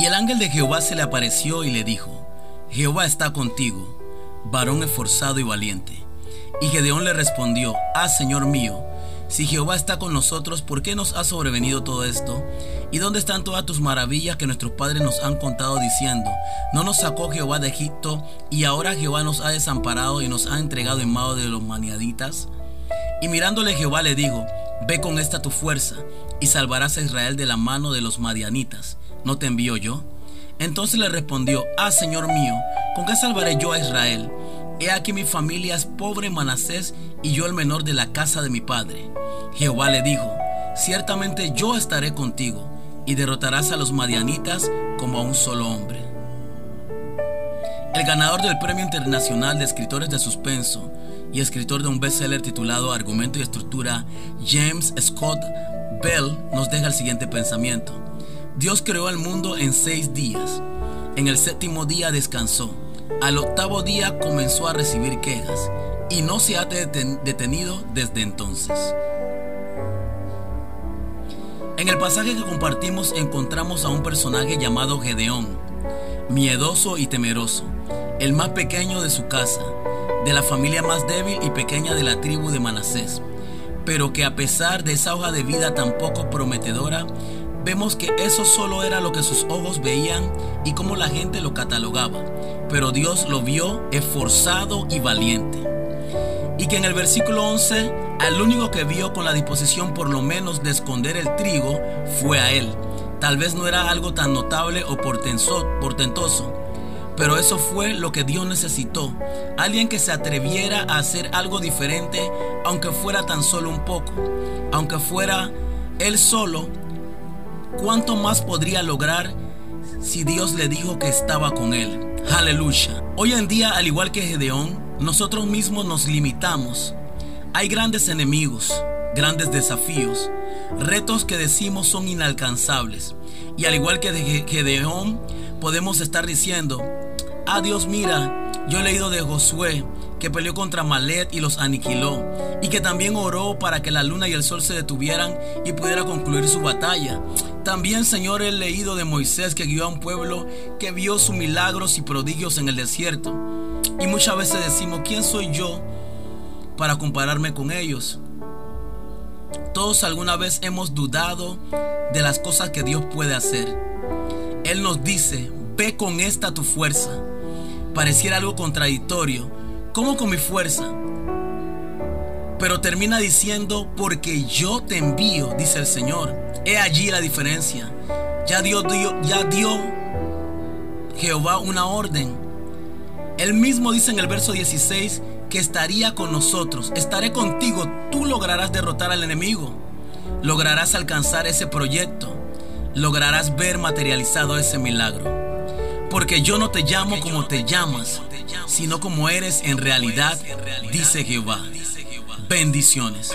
Y el ángel de Jehová se le apareció y le dijo, Jehová está contigo, varón esforzado y valiente. Y Gedeón le respondió, Ah, Señor mío, si Jehová está con nosotros, ¿por qué nos ha sobrevenido todo esto? ¿Y dónde están todas tus maravillas que nuestros padres nos han contado diciendo, no nos sacó Jehová de Egipto y ahora Jehová nos ha desamparado y nos ha entregado en mano de los maniaditas? Y mirándole Jehová le dijo, ve con esta tu fuerza y salvarás a Israel de la mano de los madianitas. ¿No te envío yo? Entonces le respondió, ah Señor mío, ¿con qué salvaré yo a Israel? He aquí mi familia es pobre Manasés y yo el menor de la casa de mi padre. Jehová le dijo, ciertamente yo estaré contigo y derrotarás a los madianitas como a un solo hombre. El ganador del Premio Internacional de Escritores de Suspenso y escritor de un bestseller titulado Argumento y Estructura, James Scott Bell, nos deja el siguiente pensamiento. Dios creó el mundo en seis días. En el séptimo día descansó. Al octavo día comenzó a recibir quejas y no se ha detenido desde entonces. En el pasaje que compartimos encontramos a un personaje llamado Gedeón, miedoso y temeroso, el más pequeño de su casa, de la familia más débil y pequeña de la tribu de Manasés, pero que a pesar de esa hoja de vida tan poco prometedora, vemos que eso solo era lo que sus ojos veían y cómo la gente lo catalogaba, pero Dios lo vio esforzado y valiente. Y que en el versículo 11, al único que vio con la disposición por lo menos de esconder el trigo fue a él. Tal vez no era algo tan notable o portentoso, pero eso fue lo que Dios necesitó. Alguien que se atreviera a hacer algo diferente, aunque fuera tan solo un poco. Aunque fuera él solo, ¿cuánto más podría lograr si Dios le dijo que estaba con él? Aleluya. Hoy en día, al igual que Gedeón, nosotros mismos nos limitamos. Hay grandes enemigos, grandes desafíos, retos que decimos son inalcanzables. Y al igual que Gedeón, podemos estar diciendo, Ah, Dios, mira, yo he leído de Josué que peleó contra Malet y los aniquiló, y que también oró para que la luna y el sol se detuvieran y pudiera concluir su batalla. También, Señor, he leído de Moisés que guió a un pueblo que vio sus milagros y prodigios en el desierto. Y muchas veces decimos, ¿quién soy yo para compararme con ellos? Todos alguna vez hemos dudado de las cosas que Dios puede hacer. Él nos dice, ve con esta tu fuerza pareciera algo contradictorio. ¿Cómo con mi fuerza? Pero termina diciendo, porque yo te envío, dice el Señor. He allí la diferencia. Ya dio, ya dio Jehová una orden. Él mismo dice en el verso 16 que estaría con nosotros. Estaré contigo. Tú lograrás derrotar al enemigo. Lograrás alcanzar ese proyecto. Lograrás ver materializado ese milagro. Porque yo no te llamo como te llamas, sino como eres en realidad, dice Jehová. Bendiciones.